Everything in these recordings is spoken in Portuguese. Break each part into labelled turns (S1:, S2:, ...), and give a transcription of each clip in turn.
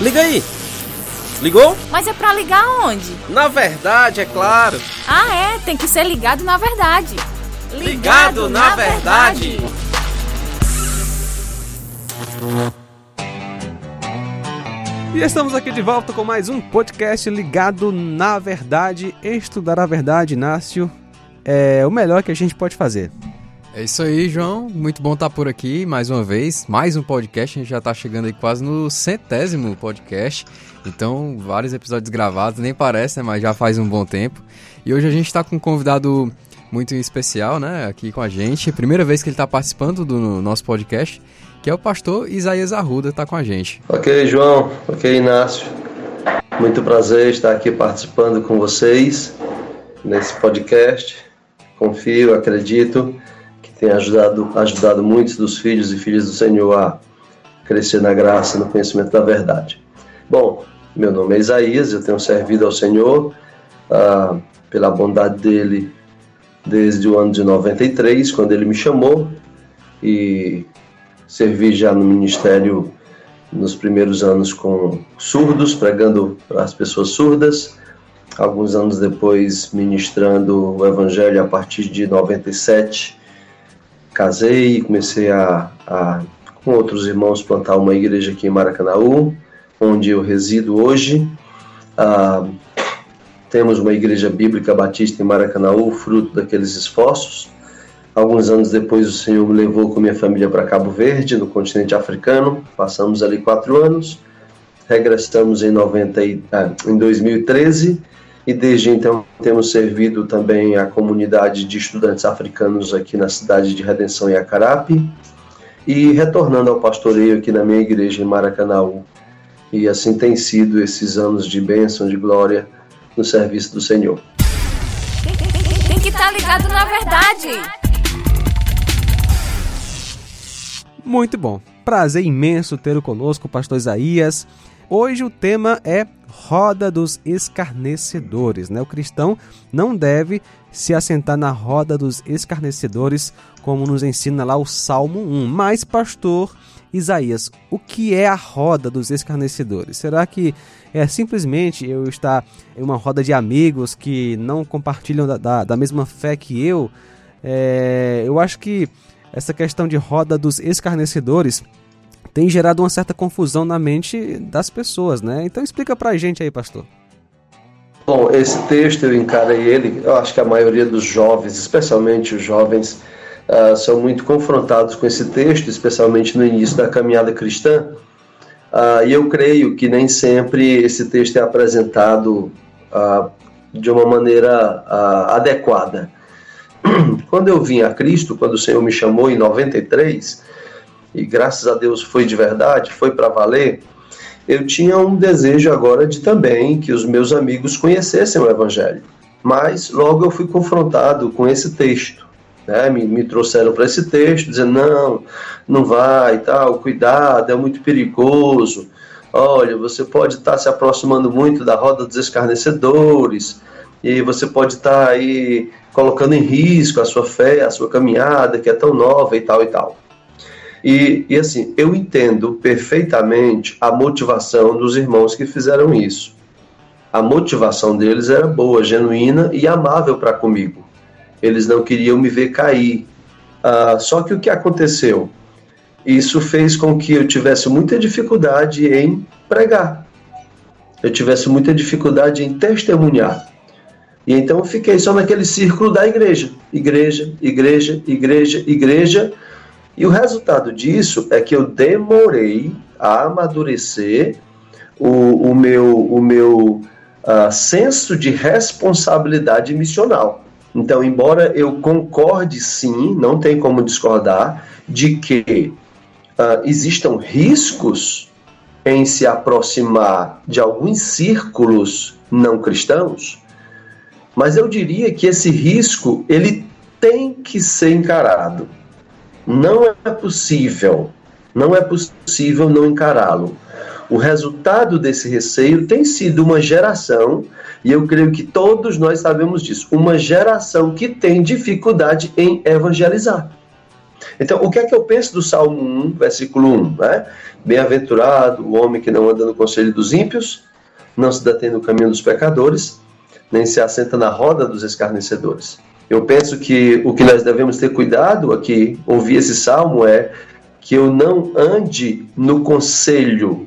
S1: Liga aí! Ligou?
S2: Mas é pra ligar onde?
S1: Na verdade, é claro.
S2: Ah, é, tem que ser ligado na verdade.
S1: Ligado, ligado na, na, verdade. verdade.
S3: E estamos aqui de volta com mais um podcast ligado na verdade. Estudar a verdade, Inácio, é o melhor que a gente pode fazer.
S4: É isso aí, João. Muito bom estar por aqui mais uma vez. Mais um podcast. A gente já está chegando aí quase no centésimo podcast. Então, vários episódios gravados, nem parece, né? Mas já faz um bom tempo. E hoje a gente está com um convidado muito especial, né? Aqui com a gente. Primeira vez que ele está participando do nosso podcast que é o pastor Isaías Arruda, está com a gente.
S5: Ok, João. Ok, Inácio. Muito prazer estar aqui participando com vocês nesse podcast. Confio, acredito tem ajudado, ajudado muitos dos filhos e filhas do Senhor a crescer na graça, no conhecimento da verdade. Bom, meu nome é Isaías, eu tenho servido ao Senhor ah, pela bondade dele desde o ano de 93, quando ele me chamou, e servi já no ministério nos primeiros anos com surdos, pregando para as pessoas surdas. Alguns anos depois, ministrando o evangelho a partir de 97. Casei e comecei a, a, com outros irmãos, plantar uma igreja aqui em Maracanaú, onde eu resido hoje. Ah, temos uma igreja bíblica batista em Maracanaú, fruto daqueles esforços. Alguns anos depois, o Senhor me levou com minha família para Cabo Verde, no continente africano. Passamos ali quatro anos. Regressamos em, 90 ah, em 2013 e desde então temos servido também a comunidade de estudantes africanos aqui na cidade de Redenção e Acarape e retornando ao pastoreio aqui na minha igreja em Maracanaú. E assim tem sido esses anos de bênção, de glória no serviço do Senhor.
S2: Tem que estar tá ligado na verdade.
S3: Muito bom. Prazer imenso tê-lo conosco, pastor Isaías. Hoje o tema é roda dos escarnecedores. Né? O cristão não deve se assentar na roda dos escarnecedores, como nos ensina lá o Salmo 1. Mas, pastor Isaías, o que é a roda dos escarnecedores? Será que é simplesmente eu estar em uma roda de amigos que não compartilham da, da, da mesma fé que eu? É, eu acho que essa questão de roda dos escarnecedores tem gerado uma certa confusão na mente das pessoas, né? Então explica pra gente aí, pastor.
S5: Bom, esse texto eu encarei ele, eu acho que a maioria dos jovens, especialmente os jovens, uh, são muito confrontados com esse texto, especialmente no início da caminhada cristã. Uh, e eu creio que nem sempre esse texto é apresentado uh, de uma maneira adequada. Quando eu vim a Cristo, quando o Senhor me chamou em 93, e graças a Deus foi de verdade, foi para valer, eu tinha um desejo agora de também que os meus amigos conhecessem o Evangelho. Mas logo eu fui confrontado com esse texto. Né? Me, me trouxeram para esse texto, dizendo: não, não vai, tal, cuidado, é muito perigoso. Olha, você pode estar se aproximando muito da roda dos escarnecedores, e você pode estar aí colocando em risco a sua fé, a sua caminhada, que é tão nova e tal e tal. E, e assim, eu entendo perfeitamente a motivação dos irmãos que fizeram isso. A motivação deles era boa, genuína e amável para comigo. Eles não queriam me ver cair. Ah, só que o que aconteceu? Isso fez com que eu tivesse muita dificuldade em pregar. Eu tivesse muita dificuldade em testemunhar. E então eu fiquei só naquele círculo da igreja. Igreja, igreja, igreja, igreja. E o resultado disso é que eu demorei a amadurecer o, o meu, o meu uh, senso de responsabilidade missional. Então, embora eu concorde sim, não tem como discordar, de que uh, existam riscos em se aproximar de alguns círculos não cristãos, mas eu diria que esse risco ele tem que ser encarado. Não é possível, não é possível não encará-lo. O resultado desse receio tem sido uma geração, e eu creio que todos nós sabemos disso, uma geração que tem dificuldade em evangelizar. Então, o que é que eu penso do Salmo 1, versículo 1? Né? Bem-aventurado o homem que não anda no conselho dos ímpios, não se detém no caminho dos pecadores, nem se assenta na roda dos escarnecedores. Eu penso que o que nós devemos ter cuidado aqui, ouvir esse salmo, é que eu não ande no conselho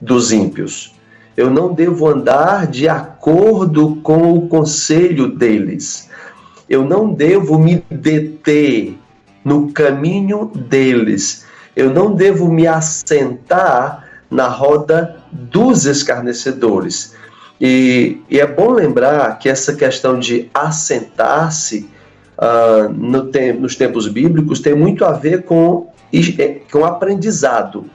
S5: dos ímpios. Eu não devo andar de acordo com o conselho deles. Eu não devo me deter no caminho deles. Eu não devo me assentar na roda dos escarnecedores. E, e é bom lembrar que essa questão de assentar-se uh, no te nos tempos bíblicos tem muito a ver com, com aprendizado.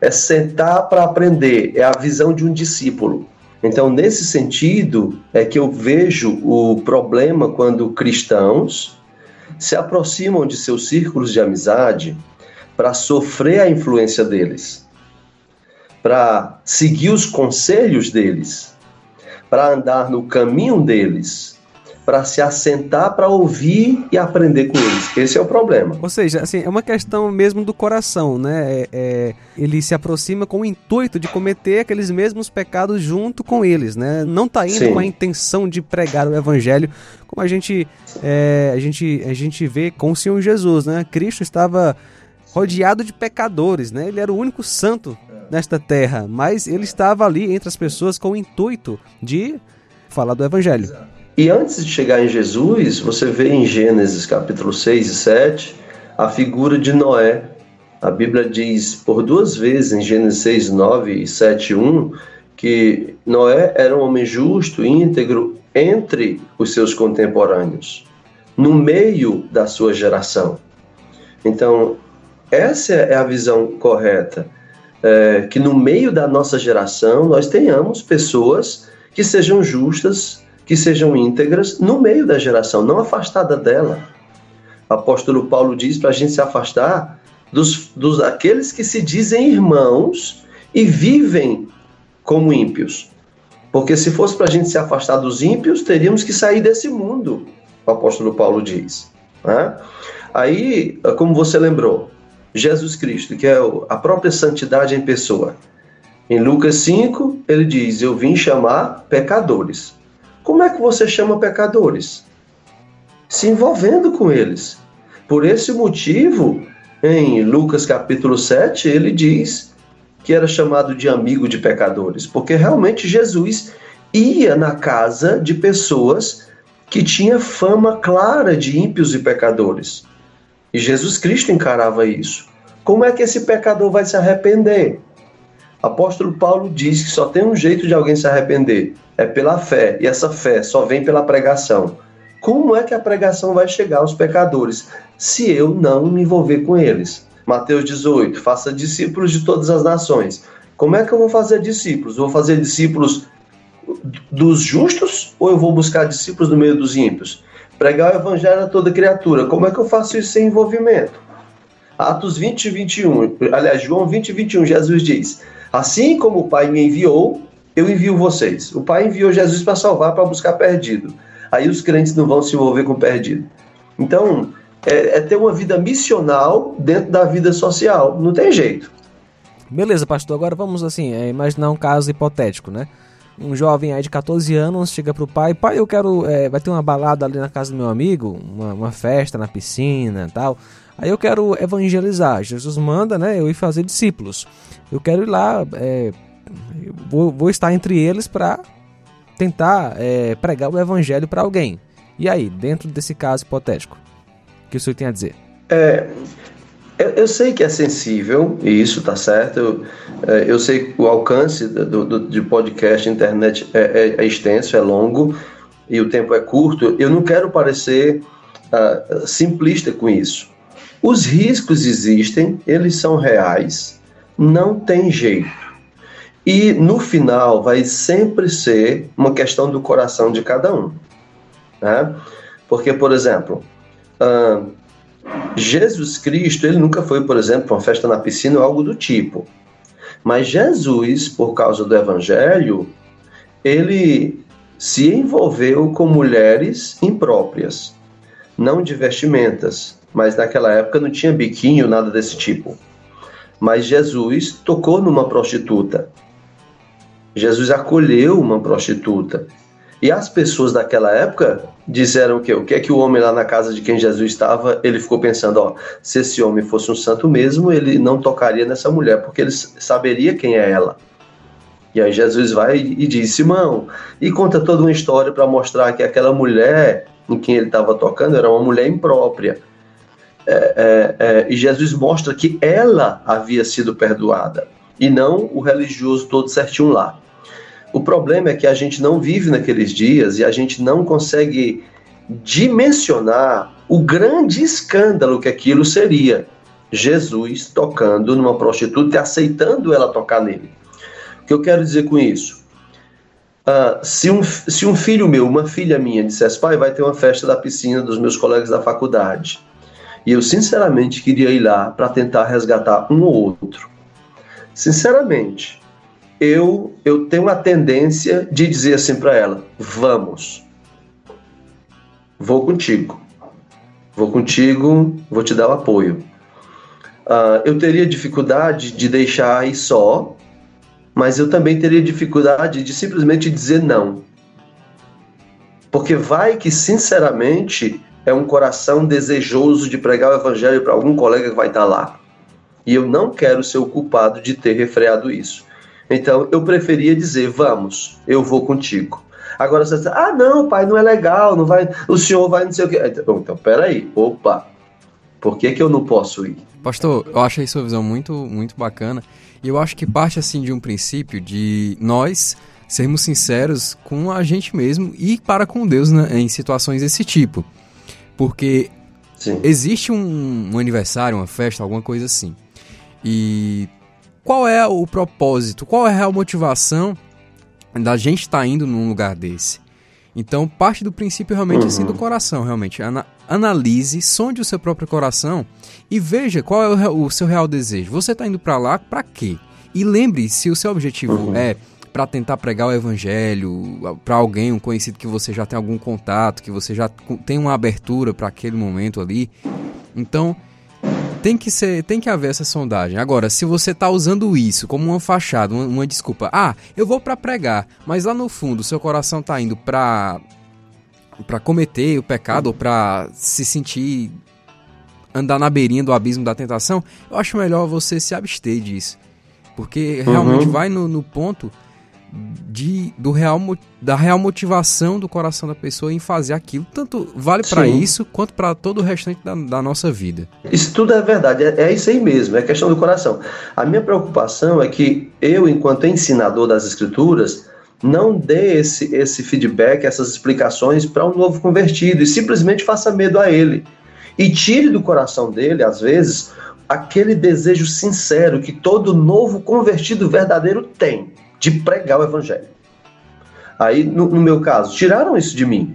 S5: É sentar para aprender, é a visão de um discípulo. Então, nesse sentido, é que eu vejo o problema quando cristãos se aproximam de seus círculos de amizade para sofrer a influência deles, para seguir os conselhos deles, para andar no caminho deles, para se assentar para ouvir e aprender com eles. Esse é o problema.
S3: Ou seja, assim, é uma questão mesmo do coração, né? É, é, ele se aproxima com o intuito de cometer aqueles mesmos pecados junto com eles, né? Não está indo Sim. com a intenção de pregar o evangelho, como a gente, é, a gente, a gente vê com o Senhor Jesus, né? Cristo estava rodeado de pecadores, né? Ele era o único santo nesta terra, mas ele estava ali entre as pessoas com o intuito de falar do evangelho.
S5: E antes de chegar em Jesus, você vê em Gênesis capítulo 6 e 7 a figura de Noé. A Bíblia diz por duas vezes em Gênesis 6, 9 e 7, 1 que Noé era um homem justo, íntegro entre os seus contemporâneos, no meio da sua geração. Então, essa é a visão correta. É, que no meio da nossa geração nós tenhamos pessoas que sejam justas, que sejam íntegras no meio da geração, não afastada dela. O apóstolo Paulo diz para a gente se afastar dos, dos aqueles que se dizem irmãos e vivem como ímpios. Porque se fosse para a gente se afastar dos ímpios, teríamos que sair desse mundo, o apóstolo Paulo diz. Né? Aí, como você lembrou, Jesus Cristo, que é a própria santidade em pessoa. Em Lucas 5, ele diz: Eu vim chamar pecadores. Como é que você chama pecadores? Se envolvendo com eles. Por esse motivo, em Lucas capítulo 7, ele diz que era chamado de amigo de pecadores, porque realmente Jesus ia na casa de pessoas que tinha fama clara de ímpios e pecadores. E Jesus Cristo encarava isso. Como é que esse pecador vai se arrepender? Apóstolo Paulo diz que só tem um jeito de alguém se arrepender, é pela fé, e essa fé só vem pela pregação. Como é que a pregação vai chegar aos pecadores se eu não me envolver com eles? Mateus 18: faça discípulos de todas as nações. Como é que eu vou fazer discípulos? Vou fazer discípulos dos justos ou eu vou buscar discípulos no meio dos ímpios? Pregar o evangelho a toda criatura. Como é que eu faço isso sem envolvimento? Atos 20 e 21, aliás, João 20 e 21, Jesus diz: Assim como o Pai me enviou, eu envio vocês. O Pai enviou Jesus para salvar, para buscar perdido. Aí os crentes não vão se envolver com perdido. Então, é, é ter uma vida missional dentro da vida social. Não tem jeito.
S3: Beleza, pastor. Agora vamos assim, é, imaginar um caso hipotético, né? Um jovem aí de 14 anos chega pro pai, pai, eu quero, é, vai ter uma balada ali na casa do meu amigo, uma, uma festa na piscina, tal. Aí eu quero evangelizar. Jesus manda, né, eu ir fazer discípulos. Eu quero ir lá, é, vou, vou, estar entre eles para tentar é, pregar o evangelho para alguém. E aí, dentro desse caso hipotético, o que o senhor tem a dizer?
S5: É, eu, eu, sei que é sensível, e isso tá certo. Eu, é, eu sei que o alcance do, do, de podcast, internet é, é, é, extenso, é longo, e o tempo é curto. Eu não quero parecer uh, simplista com isso. Os riscos existem, eles são reais, não tem jeito. E no final vai sempre ser uma questão do coração de cada um. Né? Porque, por exemplo, uh, Jesus Cristo, ele nunca foi, por exemplo, uma festa na piscina ou algo do tipo. Mas Jesus, por causa do evangelho, ele se envolveu com mulheres impróprias, não de vestimentas, mas naquela época não tinha biquinho, nada desse tipo. Mas Jesus tocou numa prostituta. Jesus acolheu uma prostituta. E as pessoas daquela época disseram que o que é que o homem lá na casa de quem Jesus estava, ele ficou pensando, ó, se esse homem fosse um santo mesmo, ele não tocaria nessa mulher, porque ele saberia quem é ela. E aí Jesus vai e diz, Simão, e conta toda uma história para mostrar que aquela mulher em quem ele estava tocando era uma mulher imprópria. É, é, é, e Jesus mostra que ela havia sido perdoada e não o religioso todo certinho lá. Problema é que a gente não vive naqueles dias e a gente não consegue dimensionar o grande escândalo que aquilo seria. Jesus tocando numa prostituta e aceitando ela tocar nele. O que eu quero dizer com isso? Uh, se, um, se um filho meu, uma filha minha, dissesse, pai, vai ter uma festa da piscina dos meus colegas da faculdade, e eu sinceramente queria ir lá para tentar resgatar um ou outro. Sinceramente, eu, eu tenho a tendência de dizer assim para ela: vamos, vou contigo, vou contigo, vou te dar o apoio. Uh, eu teria dificuldade de deixar aí só, mas eu também teria dificuldade de simplesmente dizer não. Porque vai que, sinceramente, é um coração desejoso de pregar o evangelho para algum colega que vai estar lá. E eu não quero ser o culpado de ter refreado isso. Então eu preferia dizer: vamos, eu vou contigo. Agora você diz, ah, não, pai, não é legal, não vai, o senhor vai não sei o quê. Então, então peraí, opa, por que, que eu não posso ir?
S4: Pastor, eu achei sua visão muito, muito bacana. E eu acho que parte assim de um princípio de nós sermos sinceros com a gente mesmo e para com Deus né, em situações desse tipo. Porque Sim. existe um, um aniversário, uma festa, alguma coisa assim. E qual é o propósito, qual é a real motivação da gente estar tá indo num lugar desse? Então, parte do princípio realmente uhum. assim do coração, realmente. Ana analise, sonde o seu próprio coração e veja qual é o, o seu real desejo. Você está indo para lá para quê? E lembre se o seu objetivo uhum. é para tentar pregar o evangelho para alguém, um conhecido que você já tem algum contato, que você já tem uma abertura para aquele momento ali. Então, tem que ser, tem que haver essa sondagem. Agora, se você está usando isso como uma fachada, uma, uma, desculpa, ah, eu vou para pregar, mas lá no fundo seu coração está indo para para cometer o pecado ou para se sentir andar na beirinha do abismo da tentação, eu acho melhor você se abster disso. Porque realmente uhum. vai no, no ponto de, do real, da real motivação do coração da pessoa em fazer aquilo. Tanto vale para isso quanto para todo o restante da, da, nossa vida.
S5: Isso tudo é verdade, é, é, isso aí mesmo, é questão do coração. A minha preocupação é que eu, enquanto ensinador das Escrituras, não dê esse, esse feedback, essas explicações para um novo convertido e simplesmente faça medo a ele. E tire do coração dele, às vezes, aquele desejo sincero que todo novo convertido verdadeiro tem de pregar o evangelho. Aí, no, no meu caso, tiraram isso de mim.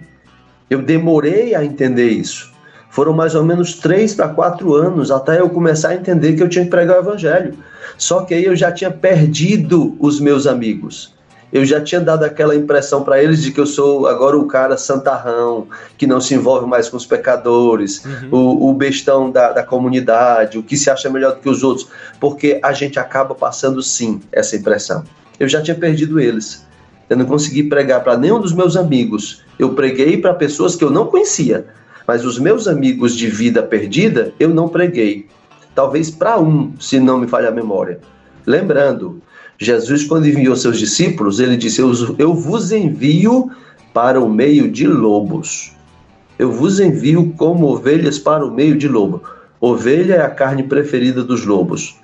S5: Eu demorei a entender isso. Foram mais ou menos três para quatro anos até eu começar a entender que eu tinha que pregar o evangelho. Só que aí eu já tinha perdido os meus amigos. Eu já tinha dado aquela impressão para eles de que eu sou agora o cara santarrão, que não se envolve mais com os pecadores, uhum. o, o, bestão da, da comunidade, o que se acha melhor do que os outros, porque a gente acaba passando sim essa impressão eu já tinha perdido eles. Eu não consegui pregar para nenhum dos meus amigos. Eu preguei para pessoas que eu não conhecia, mas os meus amigos de vida perdida, eu não preguei. Talvez para um, se não me falha a memória. Lembrando, Jesus, quando enviou seus discípulos, ele disse: Eu, eu vos envio para o meio de lobos. Eu vos envio como ovelhas para o meio de lobo. Ovelha é a carne preferida dos lobos.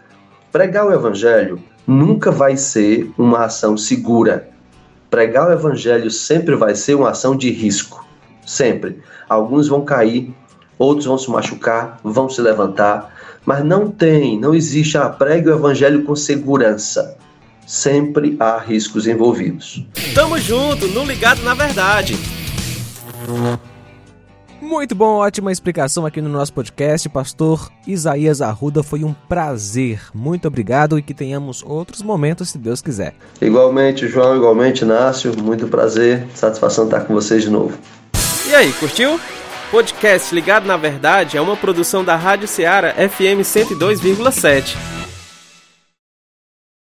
S5: Pregar o evangelho nunca vai ser uma ação segura. Pregar o evangelho sempre vai ser uma ação de risco. Sempre. Alguns vão cair, outros vão se machucar, vão se levantar, mas não tem, não existe a ah, pregue o evangelho com segurança. Sempre há riscos envolvidos.
S1: Tamo junto, no ligado na verdade.
S3: Muito bom, ótima explicação aqui no nosso podcast. Pastor Isaías Arruda, foi um prazer. Muito obrigado e que tenhamos outros momentos, se Deus quiser.
S5: Igualmente, João, igualmente, Inácio. Muito prazer, satisfação estar com vocês de novo.
S1: E aí, curtiu? Podcast Ligado na Verdade é uma produção da Rádio Ceará FM 102,7.